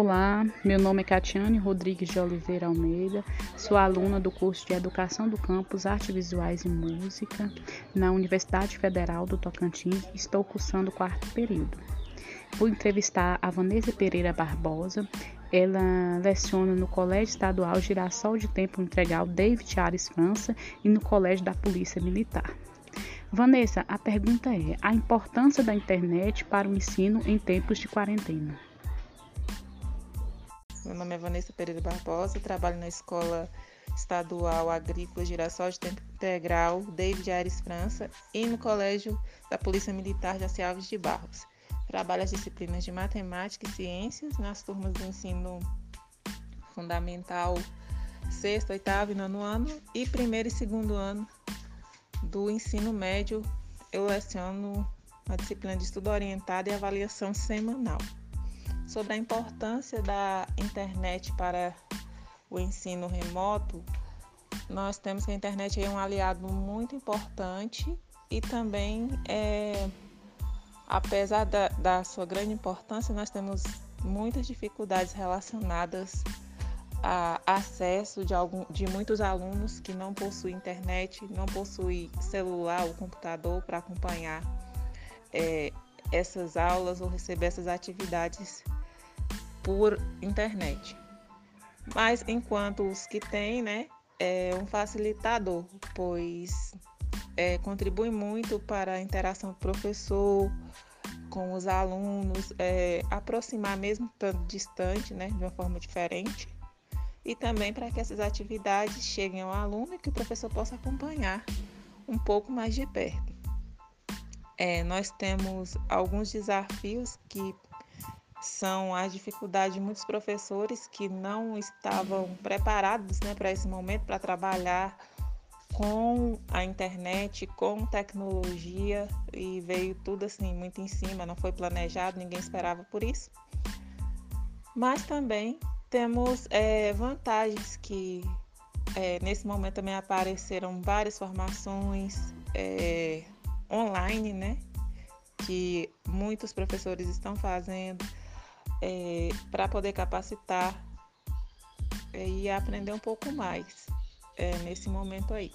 Olá, meu nome é Catiane Rodrigues de Oliveira Almeida, sou aluna do curso de Educação do Campus Artes Visuais e Música na Universidade Federal do Tocantins estou cursando o quarto período. Vou entrevistar a Vanessa Pereira Barbosa, ela leciona no Colégio Estadual Girassol de Tempo Integral David Ares França e no Colégio da Polícia Militar. Vanessa, a pergunta é: a importância da internet para o ensino em tempos de quarentena? Meu nome é Vanessa Pereira Barbosa, trabalho na Escola Estadual Agrícola Girassol de Tempo Integral David Aires França e no Colégio da Polícia Militar de Alves de Barros. Trabalho as disciplinas de Matemática e Ciências nas turmas do ensino fundamental sexto, oitavo e nono ano e primeiro e segundo ano do ensino médio. Eu leciono a disciplina de estudo orientado e avaliação semanal sobre a importância da internet para o ensino remoto, nós temos que a internet é um aliado muito importante e também, é, apesar da, da sua grande importância, nós temos muitas dificuldades relacionadas a acesso de, algum, de muitos alunos que não possuem internet, não possuem celular ou computador para acompanhar é, essas aulas ou receber essas atividades por internet. Mas enquanto os que têm, né, é um facilitador, pois é, contribui muito para a interação do professor com os alunos, é, aproximar mesmo tanto distante, né, de uma forma diferente, e também para que essas atividades cheguem ao aluno e que o professor possa acompanhar um pouco mais de perto. É, nós temos alguns desafios que são as dificuldades de muitos professores que não estavam preparados né, para esse momento, para trabalhar com a internet, com tecnologia e veio tudo assim muito em cima, não foi planejado, ninguém esperava por isso. Mas também temos é, vantagens que é, nesse momento também apareceram várias formações é, online, né? Que muitos professores estão fazendo é, para poder capacitar é, e aprender um pouco mais é, nesse momento aí.